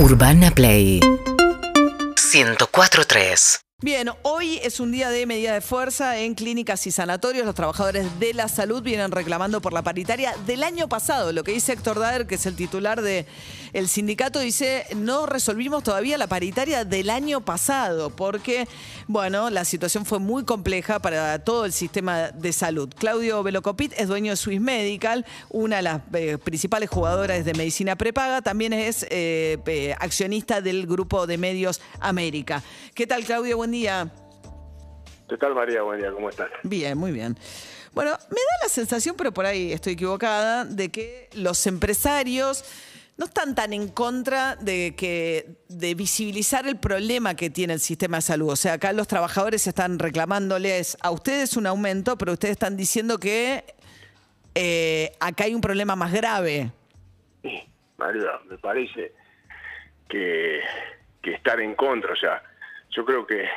Urbana Play. 104.3 Bien, hoy es un día de medida de fuerza en clínicas y sanatorios. Los trabajadores de la salud vienen reclamando por la paritaria del año pasado. Lo que dice Héctor Daer, que es el titular del el sindicato, dice, no resolvimos todavía la paritaria del año pasado, porque, bueno, la situación fue muy compleja para todo el sistema de salud. Claudio Velocopit es dueño de Swiss Medical, una de las eh, principales jugadoras de medicina prepaga. También es eh, accionista del grupo de medios América. ¿Qué tal, Claudio? Buen día. ¿Qué tal, María? Buen día, ¿cómo estás? Bien, muy bien. Bueno, me da la sensación, pero por ahí estoy equivocada, de que los empresarios no están tan en contra de que de visibilizar el problema que tiene el sistema de salud. O sea, acá los trabajadores están reclamándoles a ustedes un aumento, pero ustedes están diciendo que eh, acá hay un problema más grave. Sí, María, me parece que, que estar en contra, o sea, yo creo que,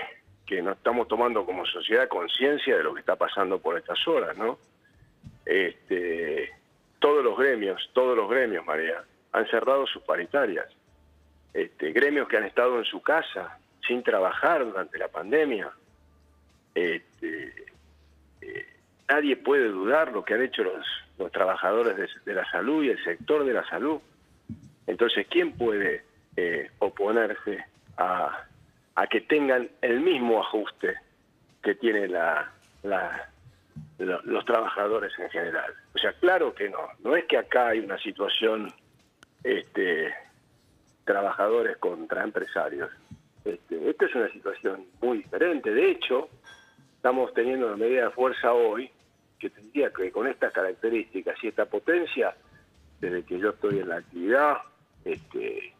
que no estamos tomando como sociedad conciencia de lo que está pasando por estas horas, ¿no? Este, todos los gremios, todos los gremios, María, han cerrado sus paritarias. Este, gremios que han estado en su casa sin trabajar durante la pandemia. Este, eh, nadie puede dudar lo que han hecho los, los trabajadores de, de, la salud y el sector de la salud. Entonces, ¿quién puede eh, oponerse a, a que tengan el mismo ajuste que tienen la, la, los trabajadores en general. O sea, claro que no. No es que acá hay una situación este, trabajadores contra empresarios. Esta es una situación muy diferente. De hecho, estamos teniendo una medida de fuerza hoy que tendría que, con estas características y esta potencia, desde que yo estoy en la actividad, este,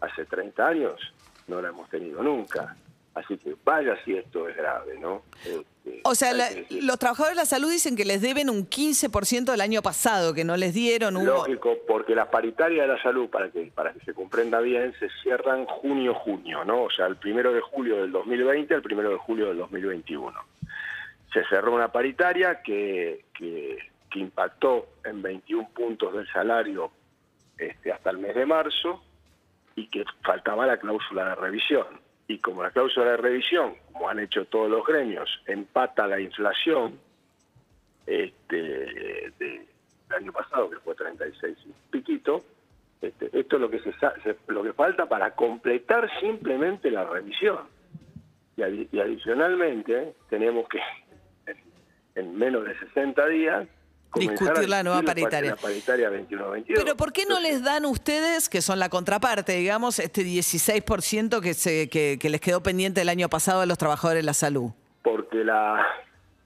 hace 30 años, no la hemos tenido nunca. Así que vaya si esto es grave, ¿no? Este, o sea, la, los trabajadores de la salud dicen que les deben un 15% del año pasado, que no les dieron un... Lógico, porque las paritarias de la salud, para que, para que se comprenda bien, se cierran junio-junio, ¿no? O sea, el primero de julio del 2020 al primero de julio del 2021. Se cerró una paritaria que, que, que impactó en 21 puntos del salario este, hasta el mes de marzo, y que faltaba la cláusula de revisión. Y como la cláusula de revisión, como han hecho todos los gremios, empata la inflación este, del año pasado, que fue 36 y piquito, este, esto es lo que, se, lo que falta para completar simplemente la revisión. Y, adi y adicionalmente tenemos que en menos de 60 días discutir la nueva paritaria. La paritaria 21-22. Pero ¿por qué no les dan ustedes, que son la contraparte, digamos, este 16% que, se, que, que, les quedó pendiente el año pasado a los trabajadores de la salud? Porque la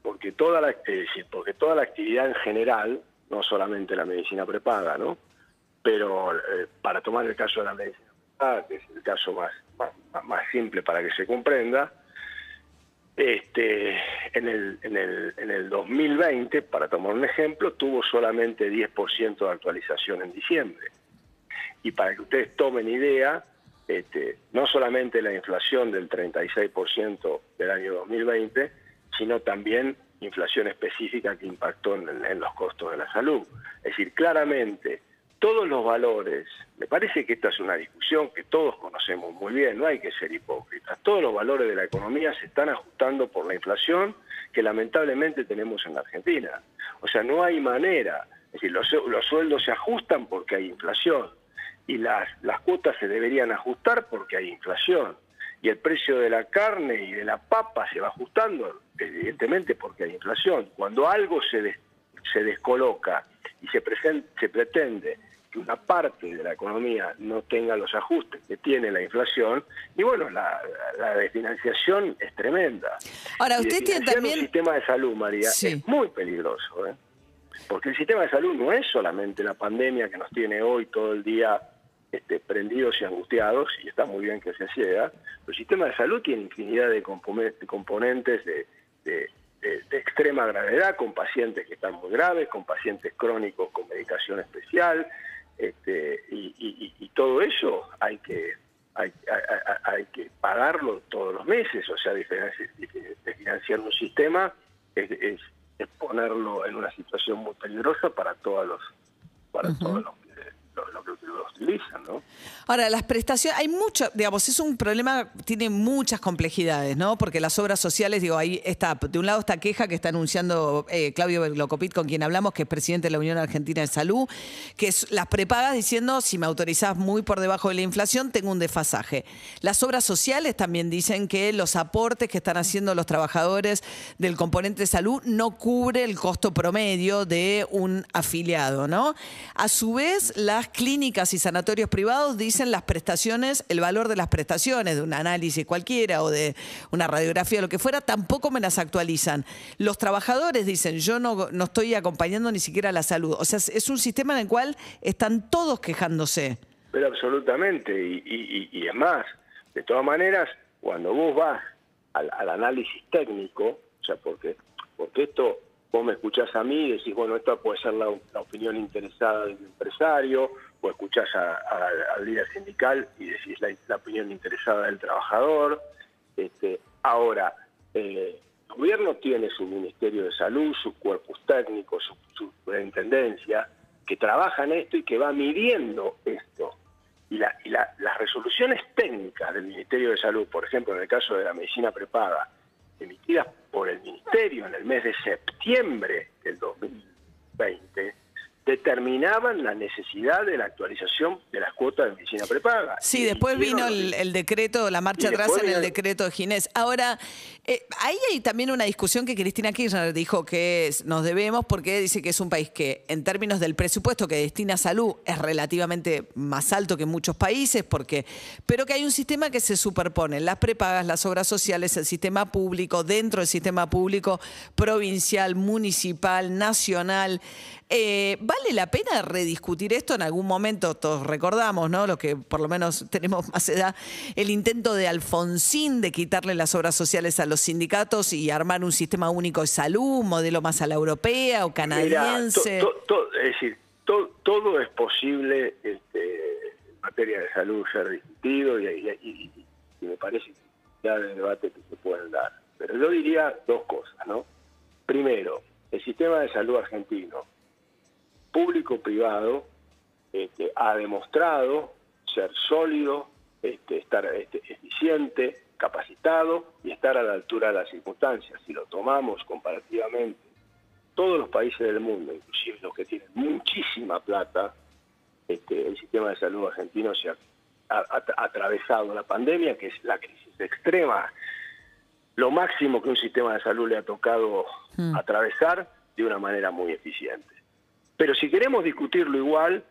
porque toda la decir, porque toda la actividad en general, no solamente la medicina prepaga, ¿no? Pero eh, para tomar el caso de la medicina prepaga, que es el caso más, más, más simple para que se comprenda, este, en, el, en, el, en el 2020, para tomar un ejemplo, tuvo solamente 10% de actualización en diciembre. Y para que ustedes tomen idea, este, no solamente la inflación del 36% del año 2020, sino también inflación específica que impactó en, en los costos de la salud. Es decir, claramente todos los valores, me parece que esta es una discusión que todos conocemos muy bien, no hay que ser hipócritas, todos los valores de la economía se están ajustando por la inflación que lamentablemente tenemos en la Argentina. O sea, no hay manera, es decir, los, los sueldos se ajustan porque hay inflación y las, las cuotas se deberían ajustar porque hay inflación y el precio de la carne y de la papa se va ajustando, evidentemente porque hay inflación. Cuando algo se, se descoloca y se, present, se pretende que una parte de la economía no tenga los ajustes que tiene la inflación, y bueno, la, la desfinanciación es tremenda. Ahora, usted tiene también... un sistema de salud, María, sí. es muy peligroso, ¿eh? porque el sistema de salud no es solamente la pandemia que nos tiene hoy todo el día este, prendidos y angustiados, y está muy bien que se sea, pero el sistema de salud tiene infinidad de componentes de, de de, de, extrema gravedad, con pacientes que están muy graves, con pacientes crónicos con medicación especial, este, y, y, y, todo eso hay que, hay, hay, hay, que pagarlo todos los meses, o sea, financiar un sistema es, es, es, ponerlo en una situación muy peligrosa para todos los, para uh -huh. todos los lo, que lo utilizan, ¿no? Ahora, las prestaciones, hay mucho, digamos, es un problema, tiene muchas complejidades, ¿no? Porque las obras sociales, digo, ahí está, de un lado esta queja que está anunciando eh, Claudio Locopit, con quien hablamos, que es presidente de la Unión Argentina de Salud, que es las prepagas diciendo, si me autorizás muy por debajo de la inflación, tengo un desfasaje. Las obras sociales también dicen que los aportes que están haciendo los trabajadores del componente de salud no cubre el costo promedio de un afiliado, ¿no? A su vez, las clínicas y sanatorios privados dicen las prestaciones, el valor de las prestaciones, de un análisis cualquiera o de una radiografía lo que fuera, tampoco me las actualizan. Los trabajadores dicen, yo no, no estoy acompañando ni siquiera la salud. O sea, es un sistema en el cual están todos quejándose. Pero absolutamente, y, es más, de todas maneras, cuando vos vas al, análisis técnico, o sea, porque, porque esto vos me escuchás a mí y decís, bueno, esto puede ser la, opinión interesada del empresario, o escuchás al líder sindical y decís la, opinión interesada del trabajador. Este, ahora, eh, el gobierno tiene su Ministerio de Salud, sus cuerpos técnicos, su, su superintendencia, que trabaja en esto y que va midiendo esto y, las resoluciones técnicas del Ministerio de Salud, por ejemplo, en el caso de la medicina prepaga, emitidas por el Ministerio en el mes de septiembre del 2020, determinaban la necesidad de la actualización de las cuotas de medicina prepaga. Sí, después vino el, decreto, la marcha atrás en el decreto de Ginés. Ahora, eh, ahí hay también una discusión que Cristina Kirchner dijo que nos debemos porque dice que es un país que en términos del presupuesto que destina a salud es relativamente más alto que muchos países, porque, pero que hay un sistema que se superpone, las prepagas, las obras sociales, el sistema público, dentro del sistema público provincial, municipal, nacional. Eh, ¿Vale la pena rediscutir esto en algún momento? Todos recordamos, ¿no? Los que por lo menos tenemos más edad, el intento de Alfonsín de quitarle las obras sociales a los sindicatos y armar un sistema único de salud, un modelo más a la europea o canadiense. es decir, todo es posible este, en materia de salud ser discutido y, me parece que ya de debate que se pueden dar. Pero yo diría dos cosas, ¿no? Primero, el sistema de salud argentino público-privado este, ha demostrado ser sólido, este, estar este, eficiente, capacitado y estar a la altura de las circunstancias. Si lo tomamos comparativamente, todos los países del mundo, inclusive los que tienen muchísima plata, este, el sistema de salud argentino se ha, atravesado la pandemia, que es la crisis extrema, lo máximo que un sistema de salud le ha tocado hmm. atravesar de una manera muy eficiente. Pero si queremos discutirlo igual,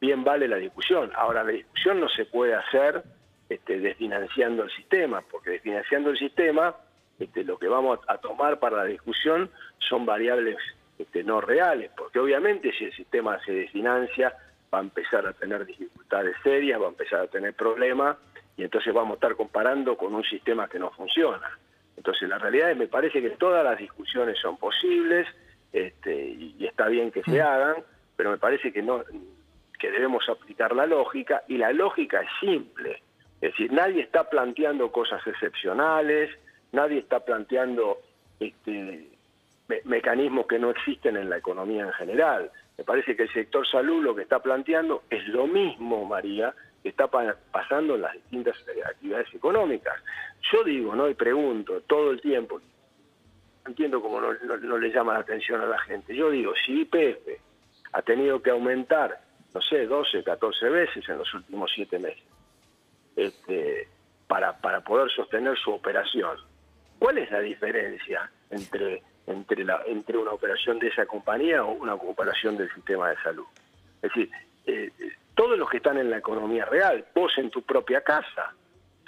bien vale la discusión. Ahora, la discusión no se puede hacer este, desfinanciando el sistema, porque desfinanciando el sistema, este, lo que vamos a tomar para la discusión son variables este, no reales, porque obviamente si el sistema se desfinancia, va a empezar a tener dificultades serias, va a empezar a tener problemas, y entonces vamos a estar comparando con un sistema que no funciona. Entonces, la realidad es, me parece que todas las discusiones son posibles, este, y, está bien que se mm. hagan, pero me parece que no que debemos aplicar la lógica y la lógica es simple, es decir, nadie está planteando cosas excepcionales, nadie está planteando este, mecanismos que no existen en la economía en general. Me parece que el sector salud lo que está planteando es lo mismo, María, que está pasando en las distintas actividades económicas. Yo digo, ¿no? Y pregunto todo el tiempo, entiendo cómo no, le llama la atención a la gente. Yo digo, si IPF ha tenido que aumentar, no sé, 12, 14 veces en los últimos 7 meses, este, para, para poder sostener su operación, ¿cuál es la diferencia entre, entre, la, entre una operación de esa compañía o una operación del sistema de salud? Es decir, eh, todos los que están en la economía real, vos en tu propia casa,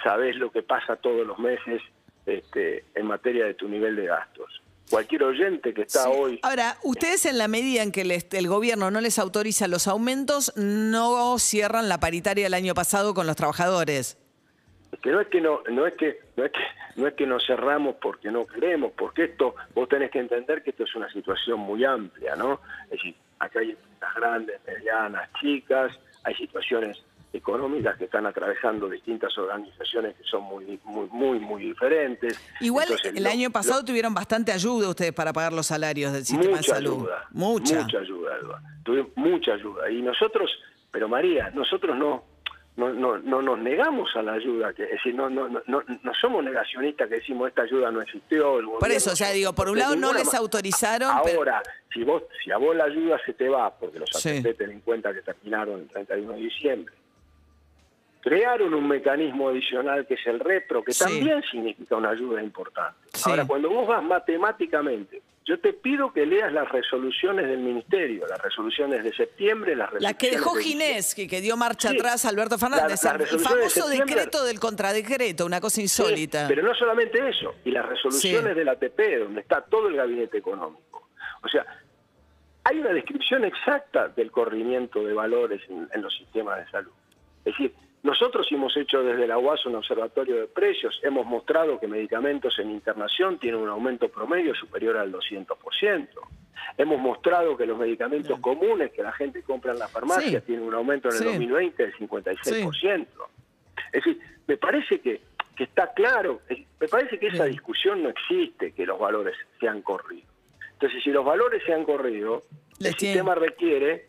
sabés lo que pasa todos los meses este, en materia de tu nivel de gastos. Cualquier oyente que está hoy... Ahora, ustedes en la medida en que el, gobierno no les autoriza los aumentos, no cierran la paritaria del año pasado con los trabajadores. que no es que no, no es que, no es que, no es que nos cerramos porque no queremos, porque esto, vos tenés que entender que esto es una situación muy amplia, ¿no? Es decir, acá hay empresas grandes, medianas, chicas, hay situaciones económicas que están atravesando distintas organizaciones que son muy, muy, muy, muy diferentes. Igual el año pasado tuvieron bastante ayuda ustedes para pagar los salarios del sistema de salud. Ayuda, mucha. Mucha ayuda, Tuvimos mucha ayuda. Y nosotros pero María, nosotros no, no, no, no nos negamos a la ayuda, que, es decir, no, no, no, no somos negacionistas que decimos esta ayuda no existió. por eso, o sea, digo, por un lado no les autorizaron. Ahora, si vos, si a vos la ayuda se te va, porque los sí. ten en cuenta que terminaron el 31 de diciembre, crearon un mecanismo adicional que es el retro, que también significa una ayuda importante. Ahora, cuando vos vas matemáticamente yo te pido que leas las resoluciones del Ministerio, las resoluciones de septiembre, las resoluciones La que dejó Ginés, que, dio marcha atrás Alberto Fernández, el famoso decreto del contradecreto, una cosa insólita. pero no solamente eso, y las resoluciones del ATP, donde está todo el gabinete económico. O sea, hay una descripción exacta del corrimiento de valores en los sistemas de salud. Es decir, nosotros hemos hecho desde la UAS un observatorio de precios, hemos mostrado que medicamentos en internación tienen un aumento promedio superior al 200%. Hemos mostrado que los medicamentos comunes que la gente compra en la farmacia tienen un aumento en el 2020 del 56%. Es decir, me parece que, que está claro, me parece que esa discusión no existe, que los valores se han corrido. Entonces, si los valores se han corrido, el sistema requiere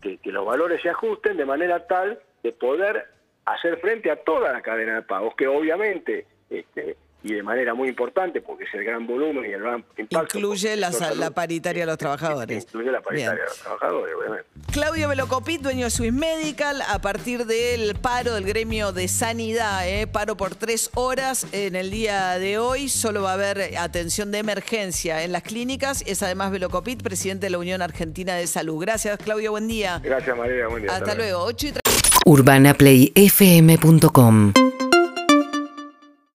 que, que los valores se ajusten de manera tal de poder hacer frente a toda la cadena de pagos, que obviamente, este, y de manera muy importante, porque es el gran volumen y el gran impacto. Incluye la, paritaria de los trabajadores. Incluye la paritaria de los trabajadores, obviamente. Claudio Velocopit, dueño de Swiss Medical, a partir del paro del gremio de sanidad, ¿eh? paro por tres horas en el día de hoy, solo va a haber atención de emergencia en las clínicas. Es además Velocopit, presidente de la Unión Argentina de Salud. Gracias, Claudio, buen día. Gracias, María, buen día. Hasta, luego. 8 y urbanaplayfm.com